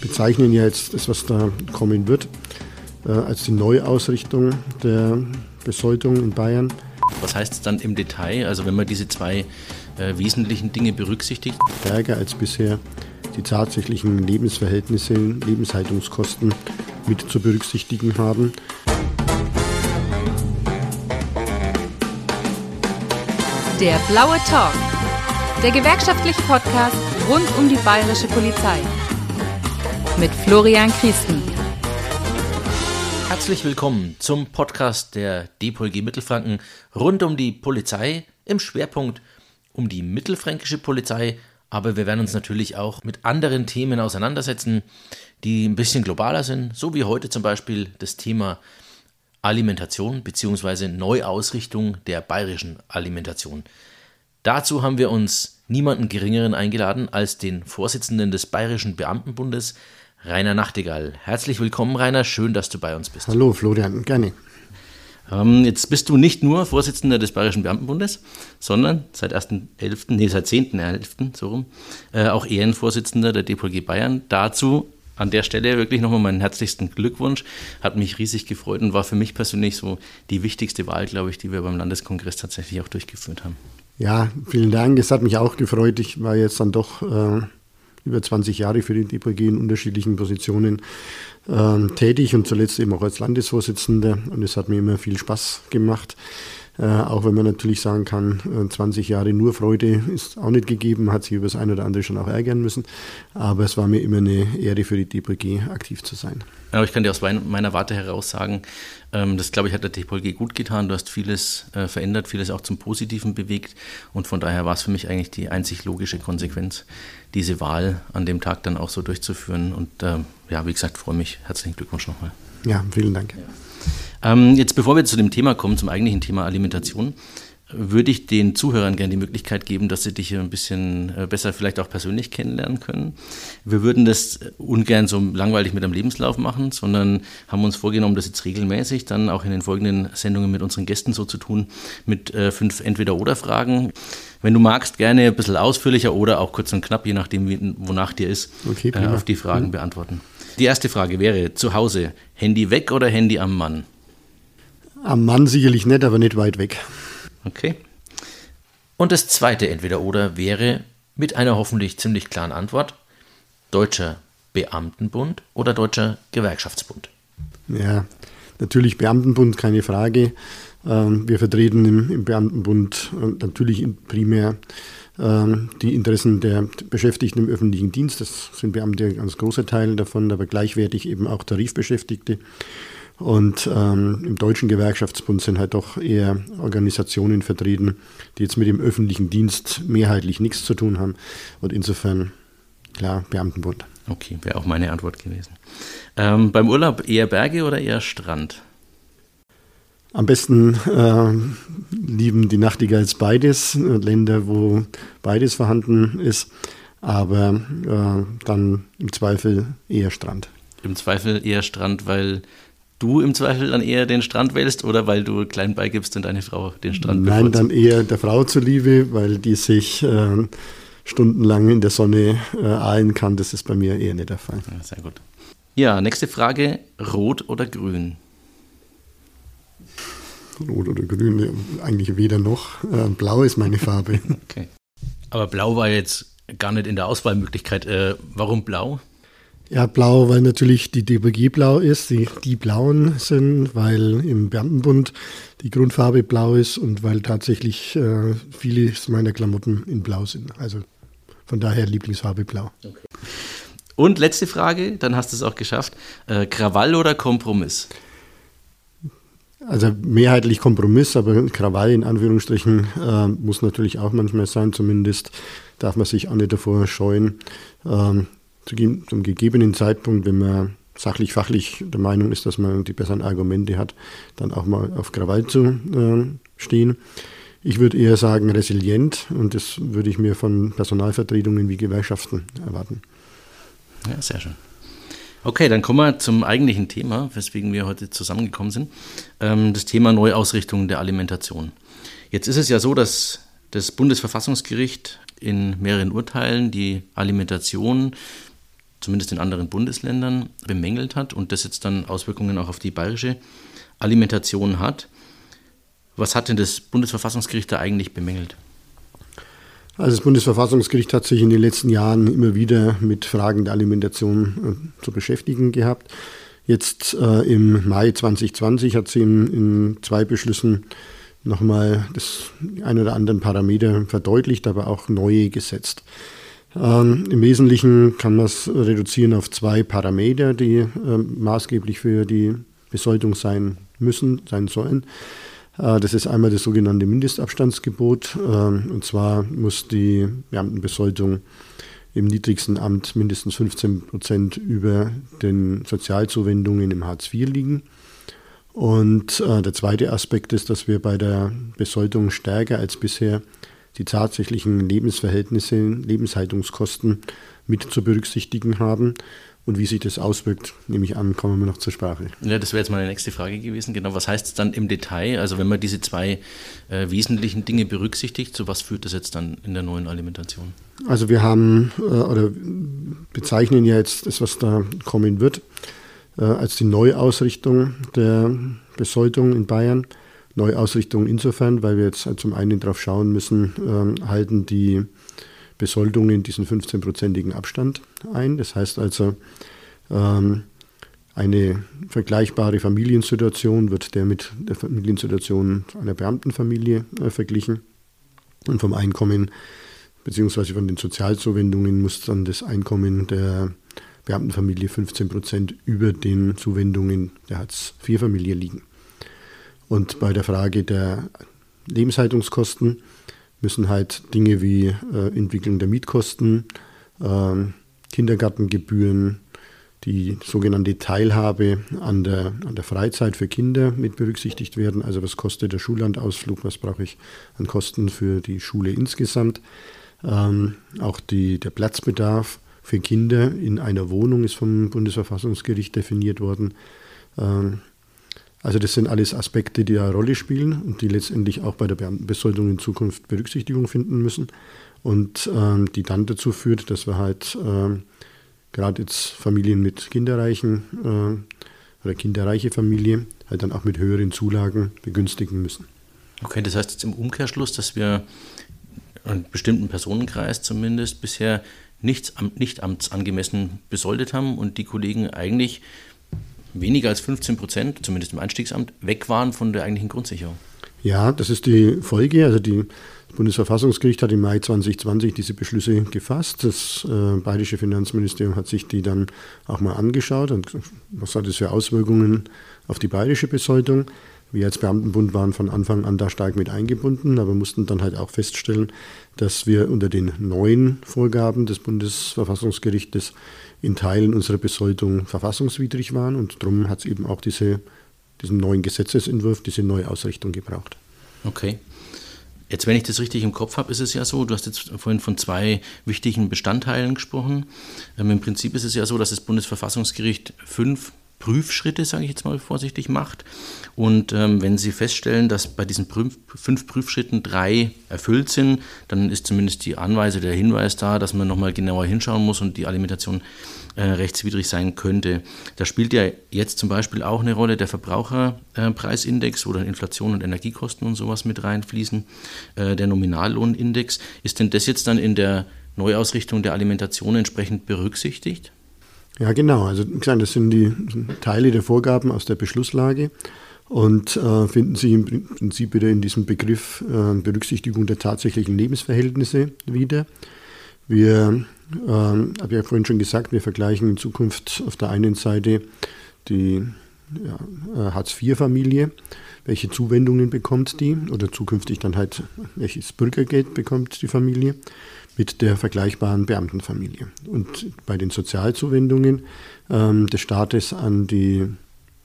bezeichnen ja jetzt das, was da kommen wird, äh, als die Neuausrichtung der Besoldung in Bayern. Was heißt es dann im Detail, also wenn man diese zwei äh, wesentlichen Dinge berücksichtigt? Stärker als bisher die tatsächlichen Lebensverhältnisse, Lebenshaltungskosten mit zu berücksichtigen haben. Der blaue Talk, der gewerkschaftliche Podcast rund um die bayerische Polizei mit Florian Christen. Herzlich willkommen zum Podcast der DPOLG Mittelfranken rund um die Polizei im Schwerpunkt um die mittelfränkische Polizei, aber wir werden uns natürlich auch mit anderen Themen auseinandersetzen, die ein bisschen globaler sind, so wie heute zum Beispiel das Thema Alimentation bzw. Neuausrichtung der bayerischen Alimentation. Dazu haben wir uns niemanden Geringeren eingeladen als den Vorsitzenden des Bayerischen Beamtenbundes, Rainer Nachtigall. Herzlich willkommen, Rainer. Schön, dass du bei uns bist. Hallo, Florian. Gerne. Ähm, jetzt bist du nicht nur Vorsitzender des Bayerischen Beamtenbundes, sondern seit 1.11., nee, seit 10.11., so rum, äh, auch Ehrenvorsitzender der DPG Bayern. Dazu an der Stelle wirklich nochmal meinen herzlichsten Glückwunsch. Hat mich riesig gefreut und war für mich persönlich so die wichtigste Wahl, glaube ich, die wir beim Landeskongress tatsächlich auch durchgeführt haben. Ja, vielen Dank. Es hat mich auch gefreut. Ich war jetzt dann doch äh, über 20 Jahre für die DPG in unterschiedlichen Positionen äh, tätig und zuletzt eben auch als Landesvorsitzender. Und es hat mir immer viel Spaß gemacht. Äh, auch wenn man natürlich sagen kann, 20 äh, Jahre nur Freude ist auch nicht gegeben, hat sich über das eine oder andere schon auch ärgern müssen. Aber es war mir immer eine Ehre für die DPG aktiv zu sein. Aber ich kann dir aus meiner Warte heraus sagen, ähm, das glaube ich hat der DPG gut getan. Du hast vieles äh, verändert, vieles auch zum Positiven bewegt. Und von daher war es für mich eigentlich die einzig logische Konsequenz, diese Wahl an dem Tag dann auch so durchzuführen. Und ja, wie gesagt, freue mich. Herzlichen Glückwunsch nochmal. Ja, vielen Dank. Ja. Ähm, jetzt, bevor wir zu dem Thema kommen, zum eigentlichen Thema Alimentation, würde ich den Zuhörern gerne die Möglichkeit geben, dass sie dich ein bisschen äh, besser vielleicht auch persönlich kennenlernen können. Wir würden das ungern so langweilig mit einem Lebenslauf machen, sondern haben uns vorgenommen, das jetzt regelmäßig dann auch in den folgenden Sendungen mit unseren Gästen so zu tun, mit äh, fünf Entweder-Oder-Fragen. Wenn du magst, gerne ein bisschen ausführlicher oder auch kurz und knapp, je nachdem, wonach dir ist, okay, äh, auf die Fragen mhm. beantworten. Die erste Frage wäre, zu Hause, Handy weg oder Handy am Mann? Am Mann sicherlich nicht, aber nicht weit weg. Okay. Und das zweite Entweder-Oder wäre mit einer hoffentlich ziemlich klaren Antwort: Deutscher Beamtenbund oder Deutscher Gewerkschaftsbund? Ja, natürlich Beamtenbund, keine Frage. Ähm, wir vertreten im, Beamtenbund äh, natürlich primär ähm, die Interessen der Beschäftigten im öffentlichen Dienst. Das sind Beamte ein ganz großer Teil davon, aber gleichwertig eben auch Tarifbeschäftigte. Und ähm, im Deutschen Gewerkschaftsbund sind halt doch eher Organisationen vertreten, die jetzt mit dem öffentlichen Dienst mehrheitlich nichts zu tun haben. Und insofern, klar, Beamtenbund. Okay, wäre auch meine Antwort gewesen. Ähm, beim Urlaub eher Berge oder eher Strand? Am besten äh, lieben die Nachtigalls beides, äh, Länder, wo beides vorhanden ist, aber äh, dann im Zweifel eher Strand. Im Zweifel eher Strand, weil du im Zweifel dann eher den Strand wählst oder weil du klein beigibst und deine Frau den Strand Nein, bevorzugt? dann eher der Frau zuliebe, weil die sich äh, stundenlang in der Sonne äh, ahlen kann. Das ist bei mir eher nicht der Fall. Ja, sehr gut. Ja, nächste Frage: Rot oder Grün? Rot oder Grün, eigentlich weder noch. Äh, Blau ist meine Farbe. okay. Aber Blau war jetzt gar nicht in der Auswahlmöglichkeit. Äh, warum Blau? Ja, blau, weil natürlich die DBG blau ist, die, die blauen sind, weil im Beamtenbund die Grundfarbe blau ist und weil tatsächlich äh, viele meiner Klamotten in blau sind. Also von daher Lieblingsfarbe blau. Okay. Und letzte Frage, dann hast du es auch geschafft. Äh, Krawall oder Kompromiss? Also mehrheitlich Kompromiss, aber Krawall in Anführungsstrichen äh, muss natürlich auch manchmal sein. Zumindest darf man sich auch nicht davor scheuen, ähm, zum gegebenen Zeitpunkt, wenn man sachlich, fachlich der Meinung ist, dass man die besseren Argumente hat, dann auch mal auf Krawall zu äh, stehen. Ich würde eher sagen resilient und das würde ich mir von Personalvertretungen wie Gewerkschaften erwarten. Ja, sehr schön. Okay, dann kommen wir zum eigentlichen Thema, weswegen wir heute zusammengekommen sind. Ähm, das Thema Neuausrichtung der Alimentation. Jetzt ist es ja so, dass das Bundesverfassungsgericht in mehreren Urteilen die Alimentation zumindest in anderen Bundesländern, bemängelt hat und das jetzt dann Auswirkungen auch auf die bayerische Alimentation hat. Was hat denn das Bundesverfassungsgericht da eigentlich bemängelt? Also das Bundesverfassungsgericht hat sich in den letzten Jahren immer wieder mit Fragen der Alimentation äh, zu beschäftigen gehabt. Jetzt äh, im Mai 2020 hat sie in, in zwei Beschlüssen nochmal das ein oder anderen Parameter verdeutlicht, aber auch neue gesetzt. Ähm, Im Wesentlichen kann man es reduzieren auf zwei Parameter, die äh, maßgeblich für die Besoldung sein müssen, sein sollen. Äh, das ist einmal das sogenannte Mindestabstandsgebot. Äh, und zwar muss die Beamtenbesoldung im niedrigsten Amt mindestens 15 Prozent über den Sozialzuwendungen im Hartz IV liegen. Und äh, der zweite Aspekt ist, dass wir bei der Besoldung stärker als bisher die tatsächlichen Lebensverhältnisse, Lebenshaltungskosten mit zu berücksichtigen haben. Und wie sich das auswirkt, nehme ich an, kommen wir noch zur Sprache. Ja, das wäre jetzt meine nächste Frage gewesen. Genau, was heißt es dann im Detail? Also wenn man diese zwei äh, wesentlichen Dinge berücksichtigt, zu was führt das jetzt dann in der neuen Alimentation? Also wir haben äh, oder bezeichnen ja jetzt das, was da kommen wird, äh, als die Neuausrichtung der Besoldung in Bayern. Neuausrichtung insofern, weil wir jetzt zum einen darauf schauen müssen, äh, halten die Besoldungen diesen 15-prozentigen Abstand ein. Das heißt also, ähm, eine vergleichbare Familiensituation wird der mit der Familiensituation einer Beamtenfamilie äh, verglichen. Und vom Einkommen bzw. von den Sozialzuwendungen muss dann das Einkommen der Beamtenfamilie 15 Prozent über den Zuwendungen der Hartz-IV-Familie liegen. Und bei der Frage der Lebenshaltungskosten müssen halt Dinge wie äh, Entwicklung der Mietkosten, äh, Kindergartengebühren, die sogenannte Teilhabe an der, an der Freizeit für Kinder mit berücksichtigt werden. Also was kostet der Schullandausflug, was brauche ich an Kosten für die Schule insgesamt. Ähm, auch die, der Platzbedarf für Kinder in einer Wohnung ist vom Bundesverfassungsgericht definiert worden. Ähm, also das sind alles Aspekte, die eine Rolle spielen und die letztendlich auch bei der Beamtenbesoldung in Zukunft Berücksichtigung finden müssen und ähm, die dann dazu führt, dass wir halt äh, gerade jetzt Familien mit Kinderreichen äh, oder kinderreiche Familie halt dann auch mit höheren Zulagen begünstigen müssen. Okay, das heißt jetzt im Umkehrschluss, dass wir einen bestimmten Personenkreis zumindest bisher nicht, nicht amtsangemessen besoldet haben und die Kollegen eigentlich weniger als 15 Prozent, zumindest im Einstiegsamt, weg waren von der eigentlichen Grundsicherung. Ja, das ist die Folge. Also die, das Bundesverfassungsgericht hat im Mai 2020 diese Beschlüsse gefasst. Das äh, bayerische Finanzministerium hat sich die dann auch mal angeschaut und was hat es für Auswirkungen auf die bayerische Besoldung. Wir als Beamtenbund waren von Anfang an da stark mit eingebunden, aber mussten dann halt auch feststellen, dass wir unter den neuen Vorgaben des Bundesverfassungsgerichtes in Teilen unserer Besoldung verfassungswidrig waren und darum hat es eben auch diese, diesen neuen Gesetzesentwurf, diese neue Ausrichtung gebraucht. Okay. Jetzt, wenn ich das richtig im Kopf habe, ist es ja so, du hast jetzt vorhin von zwei wichtigen Bestandteilen gesprochen. Ähm, Im Prinzip ist es ja so, dass das Bundesverfassungsgericht fünf Prüfschritte, sage ich jetzt mal vorsichtig, macht. Und ähm, wenn Sie feststellen, dass bei diesen Prüf fünf Prüfschritten drei erfüllt sind, dann ist zumindest die Anweise, der Hinweis da, dass man nochmal genauer hinschauen muss und die Alimentation äh, rechtswidrig sein könnte. Da spielt ja jetzt zum Beispiel auch eine Rolle der Verbraucherpreisindex, wo dann Inflation und Energiekosten und sowas mit reinfließen, äh, der Nominallohnindex. Ist denn das jetzt dann in der Neuausrichtung der Alimentation entsprechend berücksichtigt? Ja, genau. Also gesagt, das sind die Teile der Vorgaben aus der Beschlusslage und äh, finden sich im Prinzip wieder in diesem Begriff äh, Berücksichtigung der tatsächlichen Lebensverhältnisse wieder. Wir, äh, habe ja vorhin schon gesagt, wir vergleichen in Zukunft auf der einen Seite die ja, äh, Hartz-IV-Familie, welche Zuwendungen bekommt die oder zukünftig dann halt welches Bürgergeld bekommt die Familie mit der vergleichbaren Beamtenfamilie. Und bei den Sozialzuwendungen ähm, des Staates an die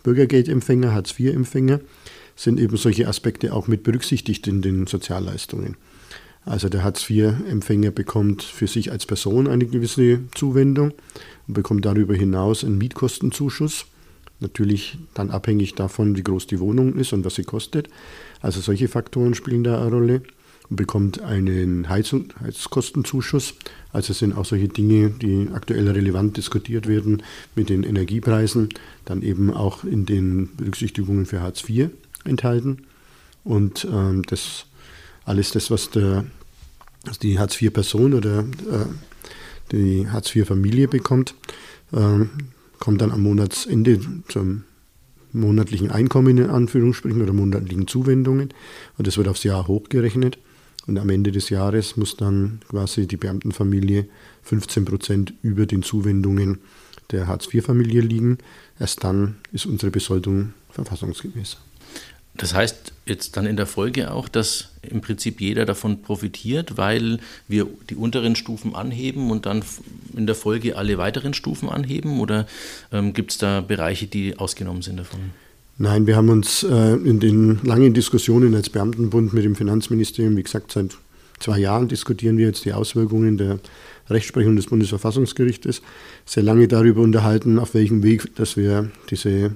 Bürgergeldempfänger, Hartz-IV-Empfänger, sind eben solche Aspekte auch mit berücksichtigt in den Sozialleistungen. Also der Hartz-IV-Empfänger bekommt für sich als Person eine gewisse Zuwendung und bekommt darüber hinaus einen Mietkostenzuschuss. Natürlich dann abhängig davon, wie groß die Wohnung ist und was sie kostet. Also solche Faktoren spielen da eine Rolle bekommt einen Heiz Heizkostenzuschuss. Also sind auch solche Dinge, die aktuell relevant diskutiert werden mit den Energiepreisen, dann eben auch in den Berücksichtigungen für Hartz IV enthalten. Und ähm, das alles das, was der, was die Hartz IV-Person oder äh, die Hartz IV-Familie bekommt, äh, kommt dann am Monatsende zum monatlichen Einkommen in Anführungsstrichen oder monatlichen Zuwendungen und das wird aufs Jahr hochgerechnet und am Ende des Jahres muss dann quasi die Beamtenfamilie 15 Prozent über den Zuwendungen der Hartz-IV-Familie liegen. Erst dann ist unsere Besoldung verfassungsgemäß. Das heißt jetzt dann in der Folge auch, dass im Prinzip jeder davon profitiert, weil wir die unteren Stufen anheben und dann in der Folge alle weiteren Stufen anheben? Oder ähm, gibt es da Bereiche, die ausgenommen sind davon? Nein, wir haben uns äh, in den langen Diskussionen als Beamtenbund mit dem Finanzministerium, wie gesagt, seit zwei Jahren diskutieren wir jetzt die Auswirkungen der Rechtsprechung des Bundesverfassungsgerichtes, sehr lange darüber unterhalten, auf welchem Weg, dass wir diese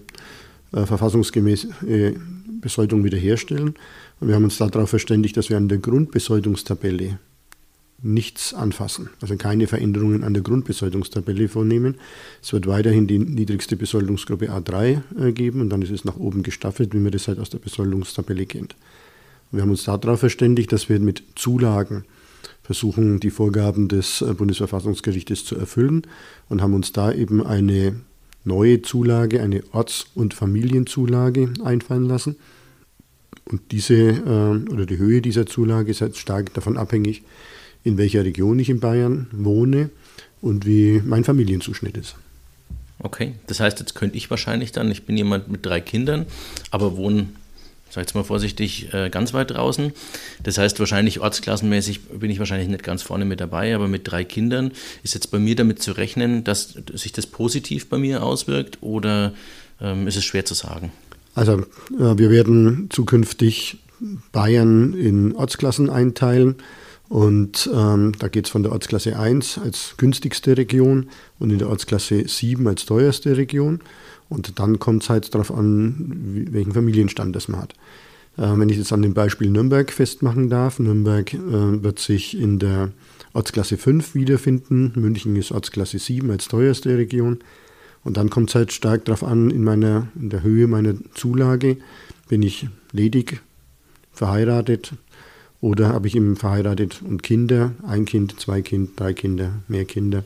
äh, verfassungsgemäße äh, Besoldung wiederherstellen. Und wir haben uns darauf verständigt, dass wir an der Grundbesoldungstabelle nichts anfassen, also keine Veränderungen an der Grundbesoldungstabelle vornehmen. Es wird weiterhin die niedrigste Besoldungsgruppe A3 äh, geben und dann ist es nach oben gestaffelt, wie man das halt aus der Besoldungstabelle kennt. Wir haben uns darauf verständigt, dass wir mit Zulagen versuchen, die Vorgaben des äh, Bundesverfassungsgerichtes zu erfüllen und haben uns da eben eine neue Zulage, eine Orts- und Familienzulage einfallen lassen. Und diese äh, oder die Höhe dieser Zulage ist halt stark davon abhängig, in welcher Region ich in Bayern wohne und wie mein Familienzuschnitt ist. Okay, das heißt, jetzt könnte ich wahrscheinlich dann, ich bin jemand mit drei Kindern, aber wohne, sag ich mal vorsichtig, äh, ganz weit draußen. Das heißt, wahrscheinlich ortsklassenmäßig bin ich wahrscheinlich nicht ganz vorne mit dabei, aber mit drei Kindern ist jetzt bei mir damit zu rechnen, dass sich das positiv bei mir auswirkt oder ähm, ist es schwer zu sagen? Also äh, wir werden zukünftig Bayern in Ortsklassen einteilen. Und ähm, da geht es von der Ortsklasse 1 als günstigste Region und in der Ortsklasse 7 als teuerste Region. Und dann kommt es halt darauf an, welchen Familienstand das man hat. Äh, wenn ich jetzt an dem Beispiel Nürnberg festmachen darf, Nürnberg äh, wird sich in der Ortsklasse 5 wiederfinden, München ist Ortsklasse 7 als teuerste Region. Und dann kommt es halt stark darauf an, in, meiner, in der Höhe meiner Zulage, bin ich ledig, verheiratet, oder habe ich eben verheiratet und Kinder, ein Kind, zwei Kinder, drei Kinder, mehr Kinder.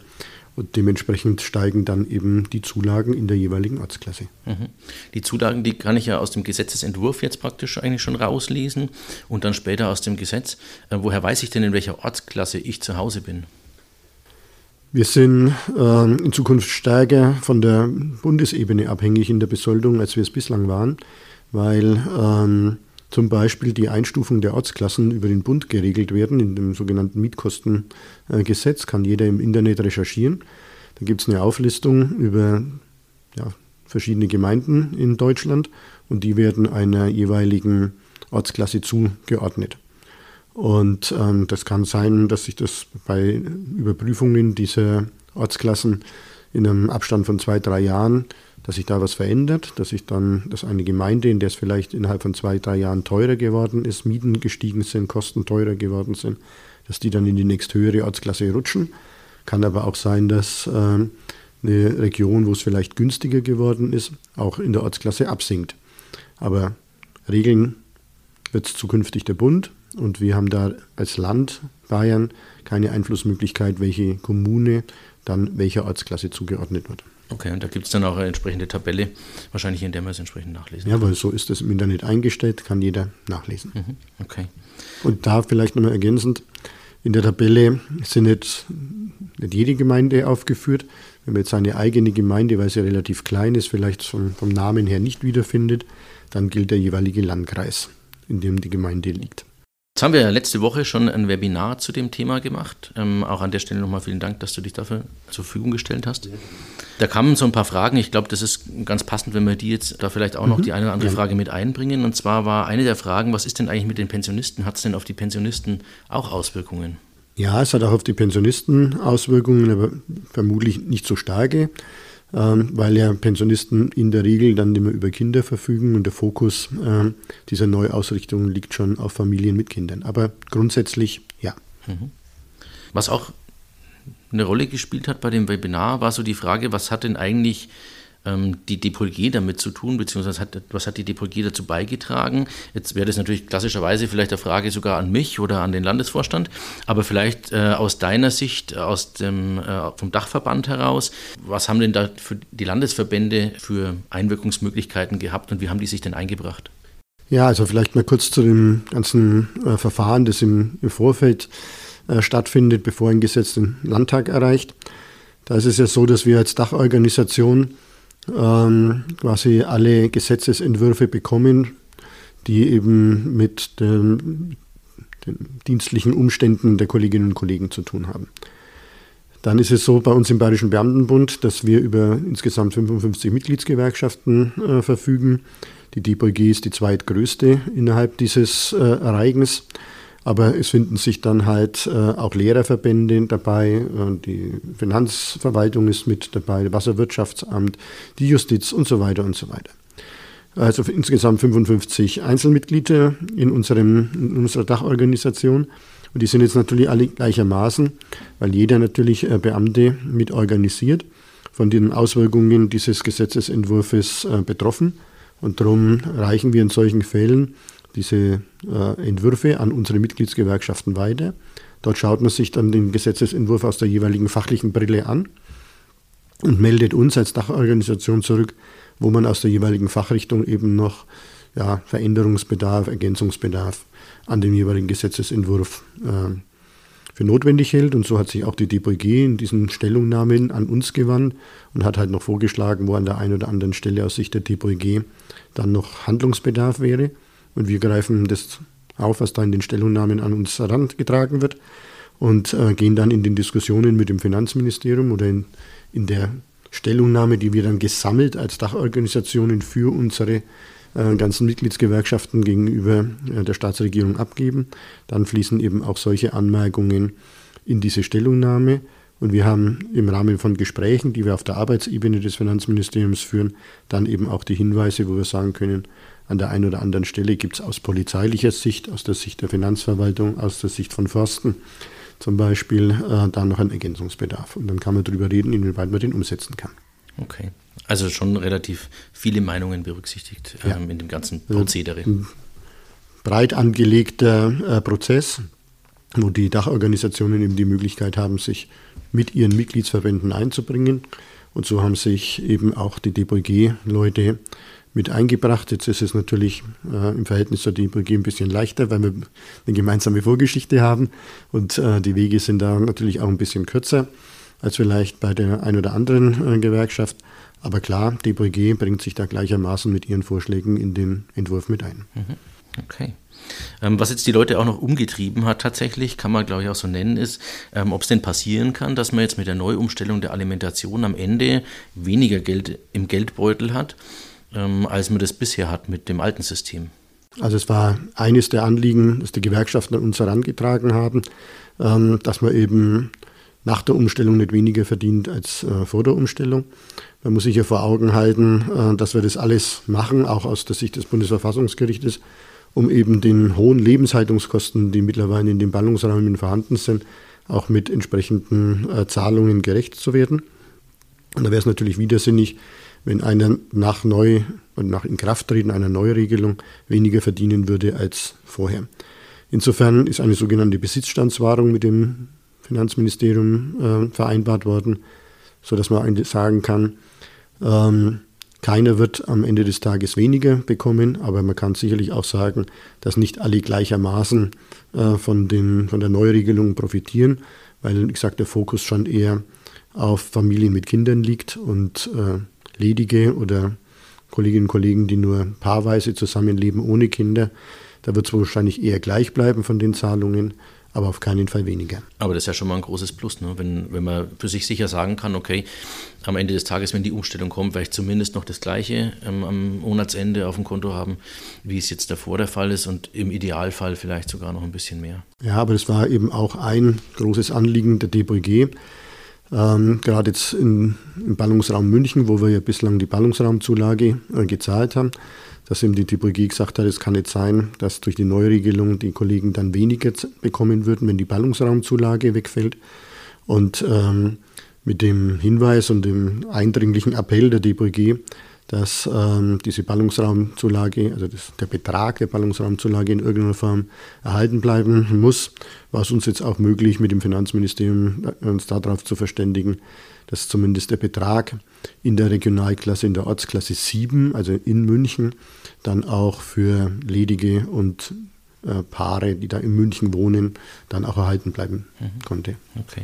Und dementsprechend steigen dann eben die Zulagen in der jeweiligen Ortsklasse. Mhm. Die Zulagen, die kann ich ja aus dem Gesetzesentwurf jetzt praktisch eigentlich schon rauslesen und dann später aus dem Gesetz. Äh, woher weiß ich denn, in welcher Ortsklasse ich zu Hause bin? Wir sind äh, in Zukunft stärker von der Bundesebene abhängig in der Besoldung, als wir es bislang waren, weil ähm, zum Beispiel die Einstufung der Ortsklassen über den Bund geregelt werden, in dem sogenannten Mietkostengesetz, kann jeder im Internet recherchieren. Da gibt es eine Auflistung über ja, verschiedene Gemeinden in Deutschland und die werden einer jeweiligen Ortsklasse zugeordnet. Und ähm, das kann sein, dass sich das bei Überprüfungen dieser Ortsklassen in einem Abstand von zwei, drei Jahren dass sich da was verändert, dass sich dann, dass eine Gemeinde, in der es vielleicht innerhalb von zwei, drei Jahren teurer geworden ist, Mieten gestiegen sind, Kosten teurer geworden sind, dass die dann in die nächsthöhere Ortsklasse rutschen. Kann aber auch sein, dass äh, eine Region, wo es vielleicht günstiger geworden ist, auch in der Ortsklasse absinkt. Aber regeln wird es zukünftig der Bund und wir haben da als Land Bayern keine Einflussmöglichkeit, welche Kommune dann welcher Ortsklasse zugeordnet wird. Okay, und da gibt es dann auch eine entsprechende Tabelle, wahrscheinlich in der man es entsprechend nachlesen kann. Ja, weil so ist es im Internet eingestellt, kann jeder nachlesen. Mhm, okay. Und da vielleicht nochmal ergänzend, in der Tabelle sind jetzt nicht jede Gemeinde aufgeführt. Wenn man jetzt seine eigene Gemeinde, weil sie relativ klein ist, vielleicht vom, vom Namen her nicht wiederfindet, dann gilt der jeweilige Landkreis, in dem die Gemeinde liegt. Jetzt haben wir ja letzte Woche schon ein Webinar zu dem Thema gemacht. Ähm, auch an der Stelle nochmal vielen Dank, dass du dich dafür zur Verfügung gestellt hast. Da kamen so ein paar Fragen. Ich glaube, das ist ganz passend, wenn wir die jetzt da vielleicht auch noch mhm. die eine oder andere ja. Frage mit einbringen. Und zwar war eine der Fragen, was ist denn eigentlich mit den Pensionisten? Hat es denn auf die Pensionisten auch Auswirkungen? Ja, es hat auch auf die Pensionisten Auswirkungen, aber vermutlich nicht so starke. ähm, weil ja Pensionisten in der Regel dann immer über Kinder verfügen und der Fokus äh, dieser Neuausrichtung liegt schon auf Familien mit Kindern. Aber grundsätzlich ja. Mhm. Was auch eine Rolle gespielt hat bei dem Webinar, war so die Frage, was hat denn eigentlich ähm, die DPG damit zu tun, beziehungsweise hat, was hat die DPG dazu beigetragen? Jetzt wäre das natürlich klassischerweise vielleicht eine Frage sogar an mich oder an den Landesvorstand, aber vielleicht äh, aus deiner Sicht, aus dem, äh, vom Dachverband heraus, was haben denn da für die Landesverbände für Einwirkungsmöglichkeiten gehabt und wie haben die sich denn eingebracht? Ja, also vielleicht mal kurz zu dem ganzen äh, Verfahren, das im, im Vorfeld äh, stattfindet, bevor ein Gesetz den Landtag erreicht. Da ist es ja so, dass wir als Dachorganisation ähm, quasi alle Gesetzesentwürfe bekommen, die eben mit dem, den dienstlichen Umständen der Kolleginnen und Kollegen zu tun haben. Dann ist es so bei uns im Bayerischen Beamtenbund, dass wir über insgesamt 55 Mitgliedsgewerkschaften äh, verfügen. Die DBG ist die zweitgrößte innerhalb dieses äh, Ereignisses. Aber es finden sich dann halt äh, auch Lehrerverbände dabei, äh, die Finanzverwaltung ist mit dabei, Wasserwirtschaftsamt, die Justiz und so weiter und so weiter. Also insgesamt 55 Einzelmitglieder in, unserem, in unserer Dachorganisation. Und die sind jetzt natürlich alle gleichermaßen, weil jeder natürlich äh, Beamte mit organisiert, von den Auswirkungen dieses Gesetzesentwurfs äh, betroffen. Und darum reichen wir in solchen Fällen diese äh, Entwürfe an unsere Mitgliedsgewerkschaften weiter. Dort schaut man sich dann den Gesetzesentwurf aus der jeweiligen fachlichen Brille an und meldet uns als Dachorganisation zurück, wo man aus der jeweiligen Fachrichtung eben noch ja, Veränderungsbedarf, Ergänzungsbedarf an dem jeweiligen Gesetzesentwurf äh, für notwendig hält. Und so hat sich auch die DPG in diesen Stellungnahmen an uns gewandt und hat halt noch vorgeschlagen, wo an der einen oder anderen Stelle aus Sicht der DPG dann noch Handlungsbedarf wäre. Und wir greifen das auf, was da in den Stellungnahmen an uns herangetragen wird und äh, gehen dann in den Diskussionen mit dem Finanzministerium oder in, in der Stellungnahme, die wir dann gesammelt als Dachorganisationen für unsere äh, ganzen Mitgliedsgewerkschaften gegenüber äh, der Staatsregierung abgeben. Dann fließen eben auch solche Anmerkungen in diese Stellungnahme. Und wir haben im Rahmen von Gesprächen, die wir auf der Arbeitsebene des Finanzministeriums führen, dann eben auch die Hinweise, wo wir sagen können, an der einen oder anderen Stelle gibt es aus polizeilicher Sicht, aus der Sicht der Finanzverwaltung, aus der Sicht von Forsten zum Beispiel, äh, da noch einen Ergänzungsbedarf. Und dann kann man darüber reden, inwieweit man den umsetzen kann. Okay. Also schon relativ viele Meinungen berücksichtigt ähm, ja. in dem ganzen also Prozedere. Ein breit angelegter äh, Prozess, wo die Dachorganisationen eben die Möglichkeit haben, sich mit ihren Mitgliedsverbänden einzubringen. Und so haben sich eben auch die DBG-Leute mit eingebracht. Jetzt ist es natürlich äh, im Verhältnis zur DPG ein bisschen leichter, weil wir eine gemeinsame Vorgeschichte haben und äh, die Wege sind da natürlich auch ein bisschen kürzer als vielleicht bei der ein oder anderen äh, Gewerkschaft. Aber klar, DPG bringt sich da gleichermaßen mit ihren Vorschlägen in den Entwurf mit ein. Mhm. Okay. Ähm, was jetzt die Leute auch noch umgetrieben hat, tatsächlich, kann man glaube ich auch so nennen, ist, ähm, ob es denn passieren kann, dass man jetzt mit der Neuumstellung der Alimentation am Ende weniger Geld im Geldbeutel hat ähm, als man das bisher hat mit dem alten System. Also es war eines der Anliegen, das die Gewerkschaften an uns herangetragen haben, ähm, dass man eben nach der Umstellung nicht weniger verdient als äh, vor der Umstellung. Man muss sich ja vor Augen halten, äh, dass wir das alles machen, auch aus der Sicht des Bundesverfassungsgerichtes, um eben den hohen Lebenshaltungskosten, die mittlerweile in den Ballungsräumen vorhanden sind, auch mit entsprechenden äh, Zahlungen gerecht zu werden. Und da wäre es natürlich widersinnig, wenn einer nach neu und nach Inkrafttreten einer Neuregelung weniger verdienen würde als vorher. Insofern ist eine sogenannte Besitzstandswahrung mit dem Finanzministerium äh, vereinbart worden, sodass man sagen kann, ähm, keiner wird am Ende des Tages weniger bekommen, aber man kann sicherlich auch sagen, dass nicht alle gleichermaßen äh, von, den, von der Neuregelung profitieren, weil, ich sage, der Fokus schon eher auf Familien mit Kindern liegt und äh, ledige oder Kolleginnen und Kollegen, die nur paarweise zusammenleben ohne Kinder. Da wird es wahrscheinlich eher gleich bleiben von den Zahlungen, aber auf keinen Fall weniger. Aber das ist ja schon mal ein großes Plus, ne? wenn, wenn man für sich sicher sagen kann, okay, am Ende des Tages, wenn die Umstellung kommt, werde ich zumindest noch das Gleiche ähm, am Monatsende auf dem Konto haben, wie es jetzt davor der Fall ist und im Idealfall vielleicht sogar noch ein bisschen mehr. Ja, aber das war eben auch ein großes Anliegen der DBG Ähm, gerade jetzt in, im Ballungsraum München, wo wir ja bislang die Ballungsraumzulage äh, gezahlt haben, dass eben die TPG gesagt hat, es kann nicht sein, dass durch die Neuregelung die Kollegen dann weniger bekommen würden, wenn die Ballungsraumzulage wegfällt. Und ähm, mit dem Hinweis und dem eindringlichen Appell der DBG, dass ähm, diese Ballungsraumzulage, also das, der Betrag der Ballungsraumzulage in irgendeiner Form erhalten bleiben muss, war es uns jetzt auch möglich, mit dem Finanzministerium äh, uns darauf zu verständigen, dass zumindest der Betrag in der Regionalklasse, in der Ortsklasse 7, also in München, dann auch für ledige und äh, Paare, die da in München wohnen, dann auch erhalten bleiben mhm. konnte. Okay.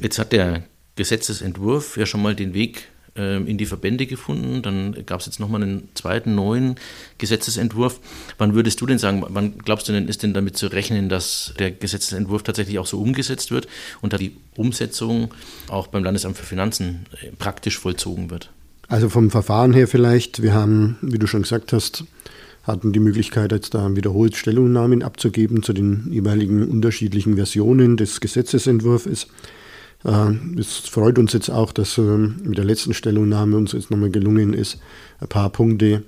Jetzt hat der Gesetzesentwurf ja schon mal den Weg in die Verbände gefunden. Dann gab es jetzt nochmal einen zweiten neuen Gesetzesentwurf. Wann würdest du denn sagen, wann glaubst du denn, ist denn damit zu rechnen, dass der Gesetzesentwurf tatsächlich auch so umgesetzt wird und da die Umsetzung auch beim Landesamt für Finanzen äh, praktisch vollzogen wird? Also vom Verfahren her vielleicht, wir haben, wie du schon gesagt hast, hatten die Möglichkeit, jetzt da wiederholt Stellungnahmen abzugeben zu den jeweiligen unterschiedlichen Versionen des Gesetzesentwurfs. Äh, es freut uns jetzt auch, dass ähm, mit der letzten Stellungnahme uns jetzt nochmal gelungen ist, ein paar Punkte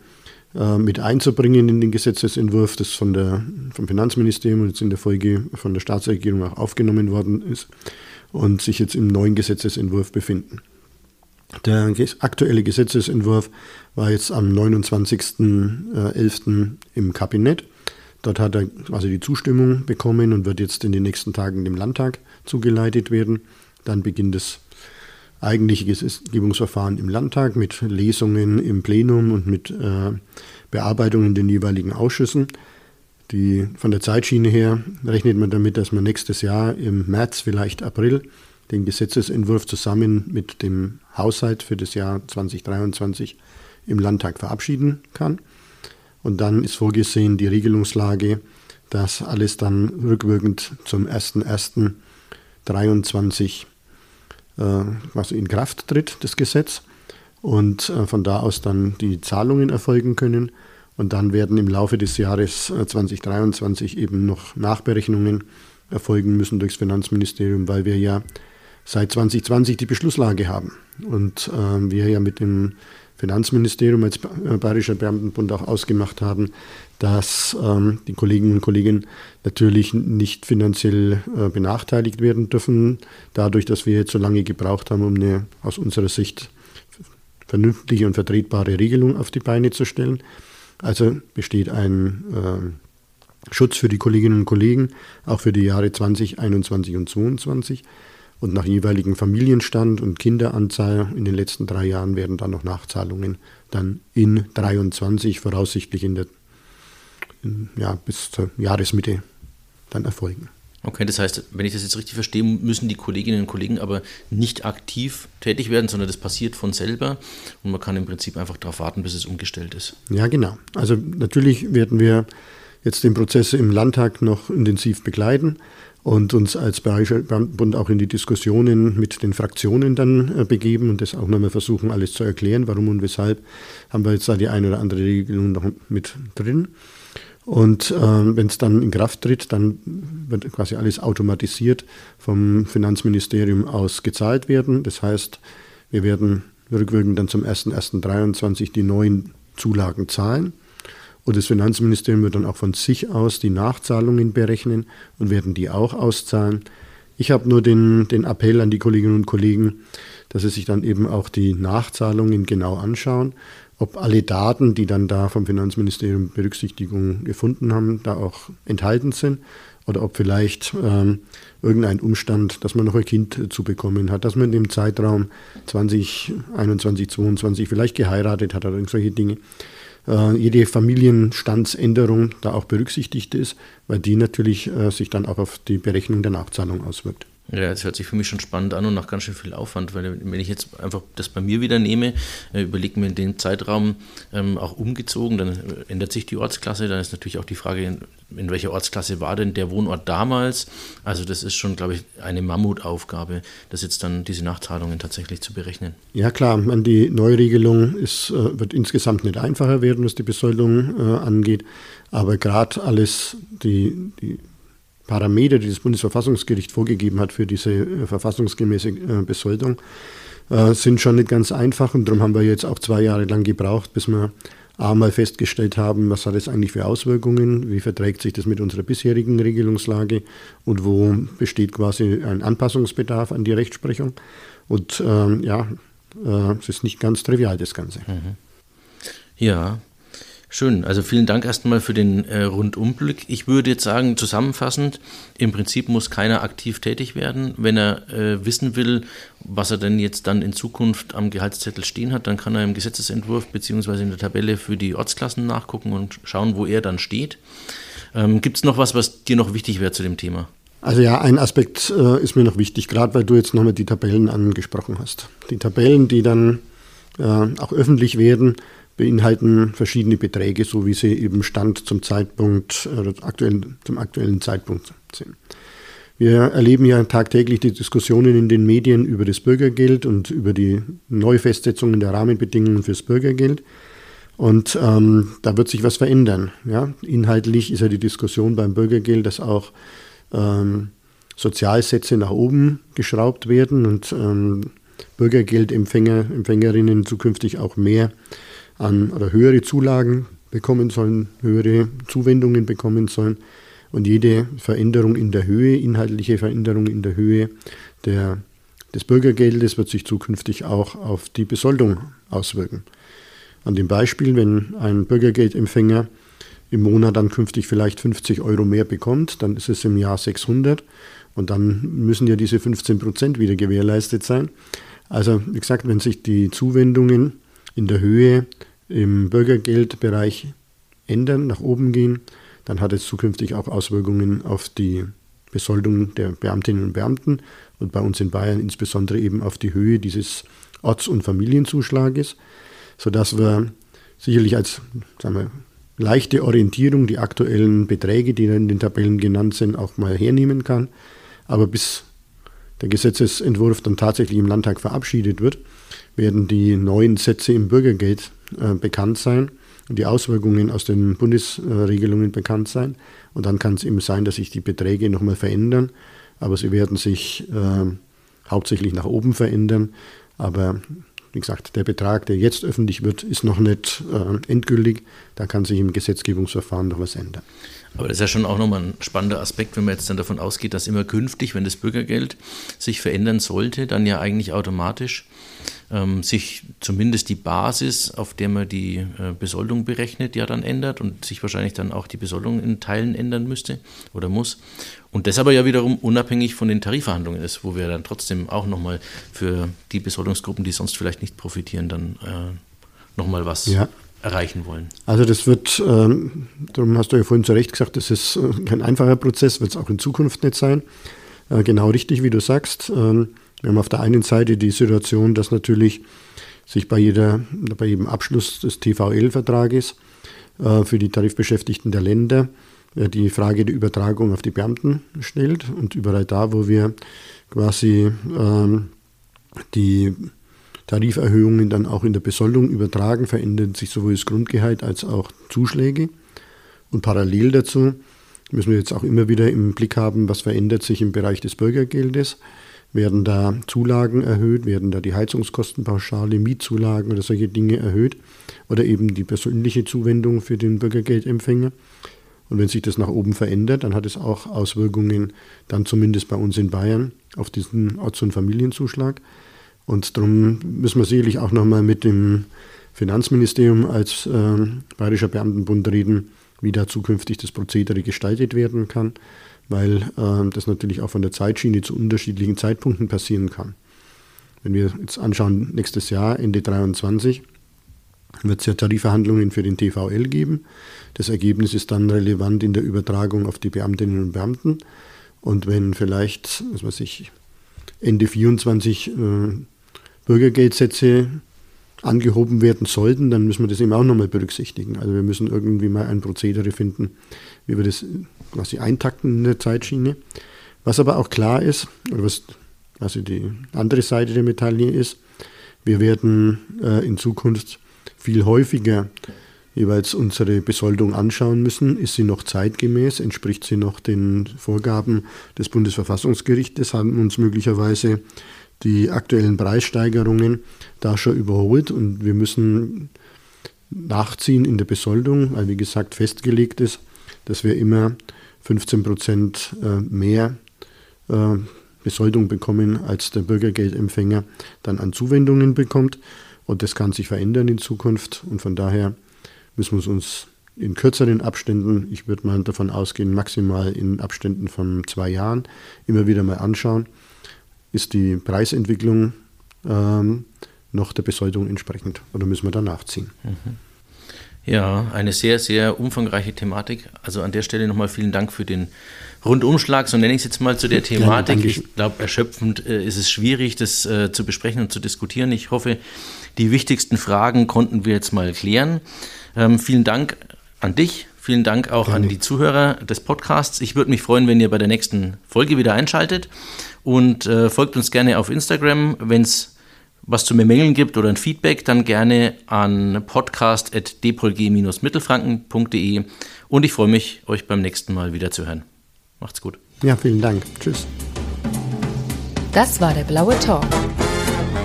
äh, mit einzubringen in den Gesetzesentwurf, das von der, vom Finanzministerium und jetzt in der Folge von der Staatsregierung auch aufgenommen worden ist und sich jetzt im neuen Gesetzesentwurf befinden. Der aktuelle Gesetzesentwurf war jetzt am 29.11. im Kabinett. Dort hat er quasi die Zustimmung bekommen und wird jetzt in den nächsten Tagen dem Landtag zugeleitet werden. Dann beginnt das eigentliche Gesetzgebungsverfahren im Landtag mit Lesungen im Plenum und mit äh, Bearbeitung in den jeweiligen Ausschüssen. Die, von der Zeitschiene her rechnet man damit, dass man nächstes Jahr im März, vielleicht April, den Gesetzesentwurf zusammen mit dem Haushalt für das Jahr 2023 im Landtag verabschieden kann. Und dann ist vorgesehen die Regelungslage, dass alles dann rückwirkend zum 01.01.23 was in Kraft tritt, das Gesetz. Und äh, von da aus dann die Zahlungen erfolgen können. Und dann werden im Laufe des Jahres 2023 äh, eben noch Nachberechnungen erfolgen müssen durchs Finanzministerium, weil wir ja seit 2020 die Beschlusslage haben. Und äh, wir ja mit dem Finanzministerium als Bayerischer Beamtenbund auch ausgemacht haben, dass ähm, die Kolleginnen und Kollegen natürlich nicht finanziell äh, benachteiligt werden dürfen, dadurch, dass wir jetzt so lange gebraucht haben, um eine aus unserer Sicht vernünftige und vertretbare Regelung auf die Beine zu stellen. Also besteht ein äh, Schutz für die Kolleginnen und Kollegen, auch für die Jahre 2021 und 2022. Und nach jeweiligem Familienstand und Kinderanzahl in den letzten drei Jahren werden dann noch Nachzahlungen dann in 23 voraussichtlich in der ja, bis zur Jahresmitte dann erfolgen. Okay, das heißt, wenn ich das jetzt richtig verstehe, müssen die Kolleginnen und Kollegen aber nicht aktiv tätig werden, sondern das passiert von selber und man kann im Prinzip einfach darauf warten, bis es umgestellt ist. Ja, genau. Also natürlich werden wir jetzt den Prozess im Landtag noch intensiv begleiten und uns als Bayerischer Beamtenbund auch in die Diskussionen mit den Fraktionen dann äh, begeben und das auch nochmal versuchen, alles zu erklären, warum und weshalb haben wir jetzt da die eine oder andere Regelung noch mit drin. Und äh, wenn es dann in Kraft tritt, dann wird quasi alles automatisiert vom Finanzministerium aus gezahlt werden. Das heißt, wir werden rückwirkend dann zum 01.01.2023 die neuen Zulagen zahlen. Und das Finanzministerium wird dann auch von sich aus die Nachzahlungen berechnen und werden die auch auszahlen. Ich habe nur den, den Appell an die Kolleginnen und Kollegen, dass sie sich dann eben auch die Nachzahlungen genau anschauen ob alle Daten, die dann da vom Finanzministerium Berücksichtigung gefunden haben, da auch enthalten sind oder ob vielleicht ähm, irgendein Umstand, dass man noch ein Kind zu bekommen hat, dass man in dem Zeitraum 2021, 2022 vielleicht geheiratet hat oder irgendwelche Dinge. Äh, jede Familienstandsänderung da auch berücksichtigt ist, weil die natürlich äh, sich dann auch auf die Berechnung der Nachzahlung auswirkt. Ja, das hört sich für mich schon spannend an und nach ganz schön viel Aufwand, weil wenn ich jetzt einfach das bei mir wieder nehme, äh, überlege mir in dem Zeitraum ähm, auch umgezogen, dann ändert sich die Ortsklasse, dann ist natürlich auch die Frage, in, welcher Ortsklasse war denn der Wohnort damals? Also das ist schon, glaube ich, eine Mammutaufgabe, das jetzt dann diese Nachzahlungen tatsächlich zu berechnen. Ja klar, die Neuregelung ist, äh, wird insgesamt nicht einfacher werden, was die Besoldung äh, angeht, aber gerade alles die, die Parameter, die das Bundesverfassungsgericht vorgegeben hat für diese äh, verfassungsgemäße äh, Besoldung, äh, sind schon nicht ganz einfach. Und darum haben wir jetzt auch zwei Jahre lang gebraucht, bis wir einmal festgestellt haben, was hat es eigentlich für Auswirkungen, wie verträgt sich das mit unserer bisherigen Regelungslage und wo besteht quasi ein Anpassungsbedarf an die Rechtsprechung. Und ähm, ja, äh, es ist nicht ganz trivial, das Ganze. Mhm. Ja, Schön, also vielen Dank erstmal für den äh, Rundumblick. Ich würde jetzt sagen, zusammenfassend, im Prinzip muss keiner aktiv tätig werden. Wenn er äh, wissen will, was er denn jetzt dann in Zukunft am Gehaltszettel stehen hat, dann kann er im Gesetzesentwurf bzw. in der Tabelle für die Ortsklassen nachgucken und schauen, wo er dann steht. Ähm, Gibt es noch was, was dir noch wichtig wäre zu dem Thema? Also ja, ein Aspekt äh, ist mir noch wichtig, gerade weil du jetzt nochmal die Tabellen angesprochen hast. Die Tabellen, die dann äh, auch öffentlich werden, beinhalten verschiedene Beträge, so wie sie eben Stand zum Zeitpunkt, äh, aktuellen, zum aktuellen Zeitpunkt sind. Wir erleben ja tagtäglich die Diskussionen in den Medien über das Bürgergeld und über die Neufestsetzungen der Rahmenbedingungen fürs Bürgergeld. Und ähm, da wird sich was verändern. Ja? Inhaltlich ist ja die Diskussion beim Bürgergeld, dass auch ähm, Sozialsätze nach oben geschraubt werden und ähm, Bürgergeldempfänger, Empfängerinnen zukünftig auch mehr an oder höhere Zulagen bekommen sollen, höhere Zuwendungen bekommen sollen. Und jede Veränderung in der Höhe, inhaltliche Veränderung in der Höhe der, des Bürgergeldes wird sich zukünftig auch auf die Besoldung auswirken. An dem Beispiel, wenn ein Bürgergeldempfänger im Monat dann künftig vielleicht 50 Euro mehr bekommt, dann ist es im Jahr 600 und dann müssen ja diese 15 Prozent wieder gewährleistet sein. Also wie gesagt, wenn sich die Zuwendungen in der Höhe im Bürgergeldbereich ändern, nach oben gehen, dann hat es zukünftig auch Auswirkungen auf die Besoldung der Beamtinnen und Beamten und bei uns in Bayern insbesondere eben auf die Höhe dieses Orts- und Familienzuschlages, sodass wir sicherlich als sagen wir, leichte Orientierung die aktuellen Beträge, die in den Tabellen genannt sind, auch mal hernehmen kann. Aber bis der Gesetzesentwurf dann tatsächlich im Landtag verabschiedet wird, werden die neuen Sätze im Bürgergeld äh, bekannt sein und die Auswirkungen aus den Bundesregelungen bekannt sein. Und dann kann es eben sein, dass sich die Beträge nochmal verändern, aber sie werden sich äh, hauptsächlich nach oben verändern. Aber wie gesagt, der Betrag, der jetzt öffentlich wird, ist noch nicht äh, endgültig. Da kann sich im Gesetzgebungsverfahren noch was ändern. Aber das ist ja schon auch nochmal ein spannender Aspekt, wenn man jetzt dann davon ausgeht, dass immer künftig, wenn das Bürgergeld sich verändern sollte, dann ja eigentlich automatisch ähm, sich zumindest die Basis, auf der man die äh, Besoldung berechnet, ja dann ändert und sich wahrscheinlich dann auch die Besoldung in Teilen ändern müsste oder muss. Und das aber ja wiederum unabhängig von den Tarifverhandlungen ist, wo wir dann trotzdem auch nochmal für die Besoldungsgruppen, die sonst vielleicht nicht profitieren, dann äh, nochmal was ja. Erreichen wollen. Also das wird, ähm, darum hast du ja vorhin zu Recht gesagt, das ist äh, kein einfacher Prozess, wird es auch in Zukunft nicht sein. Äh, genau richtig, wie du sagst. Ähm, wir haben auf der einen Seite die Situation, dass natürlich sich bei, jeder, bei jedem Abschluss des TVL-Vertrages äh, für die Tarifbeschäftigten der Länder äh, die Frage der Übertragung auf die Beamten stellt. Und überall da, wo wir quasi ähm, die Tariferhöhungen dann auch in der Besoldung übertragen, verändern sich sowohl das Grundgehalt als auch Zuschläge. Und parallel dazu müssen wir jetzt auch immer wieder im Blick haben, was verändert sich im Bereich des Bürgergeldes. Werden da Zulagen erhöht? Werden da die Heizungskostenpauschale, Mietzulagen oder solche Dinge erhöht? Oder eben die persönliche Zuwendung für den Bürgergeldempfänger? Und wenn sich das nach oben verändert, dann hat es auch Auswirkungen, dann zumindest bei uns in Bayern, auf diesen Orts- und Familienzuschlag. Und darum müssen wir sicherlich auch nochmal mit dem Finanzministerium als äh, Bayerischer Beamtenbund reden, wie da zukünftig das Prozedere gestaltet werden kann weil äh, das natürlich auch von der Zeitschiene zu unterschiedlichen Zeitpunkten passieren kann. Wenn wir jetzt anschauen, nächstes Jahr, Ende 2023, wird es ja Tarifverhandlungen für den TVL geben. Das Ergebnis ist dann relevant in der Übertragung auf die Beamtinnen und Beamten. Und wenn vielleicht, was weiß ich, Ende 24 äh, Bürgergeldsätze angehoben werden sollten, dann müssen wir das eben auch nochmal berücksichtigen. Also wir müssen irgendwie mal ein Prozedere finden, wie wir das quasi eintakten in der Zeitschiene. Was aber auch klar ist, oder was also die andere Seite der Medaille ist, wir werden äh, in Zukunft viel häufiger jeweils unsere Besoldung anschauen müssen. Ist sie noch zeitgemäß? Entspricht sie noch den Vorgaben des Bundesverfassungsgerichtes? Haben uns möglicherweise die aktuellen Preissteigerungen da schon überholt und wir müssen nachziehen in der Besoldung, weil wie gesagt festgelegt ist, dass wir immer 15 Prozent äh, mehr äh, Besoldung bekommen, als der Bürgergeldempfänger dann an Zuwendungen bekommt. Und das kann sich verändern in Zukunft. Und von daher müssen wir uns in kürzeren Abständen, ich würde mal davon ausgehen, maximal in Abständen von zwei Jahren, immer wieder mal anschauen, ist die Preisentwicklung ähm, noch der Besoldung entsprechend oder müssen wir da nachziehen. Mhm. Ja, eine sehr, sehr umfangreiche Thematik. Also an der Stelle nochmal vielen Dank für den Rundumschlag, so nenne ich es jetzt mal zu der Thematik. Ja, ich glaube, erschöpfend äh, ist es schwierig, das äh, zu besprechen und zu diskutieren. Ich hoffe, die wichtigsten Fragen konnten wir jetzt mal klären. Ähm, vielen Dank an dich. Vielen Dank auch Gerne. an die Zuhörer des Podcasts. Ich würde mich freuen, wenn ihr bei der nächsten Folge wieder einschaltet und äh, folgt uns gerne auf Instagram. Wenn es was zu bemängeln gibt oder ein Feedback, dann gerne an podcast.dpolg-mittelfranken.de und ich freue mich, euch beim nächsten Mal wieder zu hören. Macht's gut. Ja, vielen Dank. Tschüss. Das war der Blaue Talk.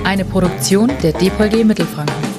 Eine Produktion der DPolG Mittelfranken.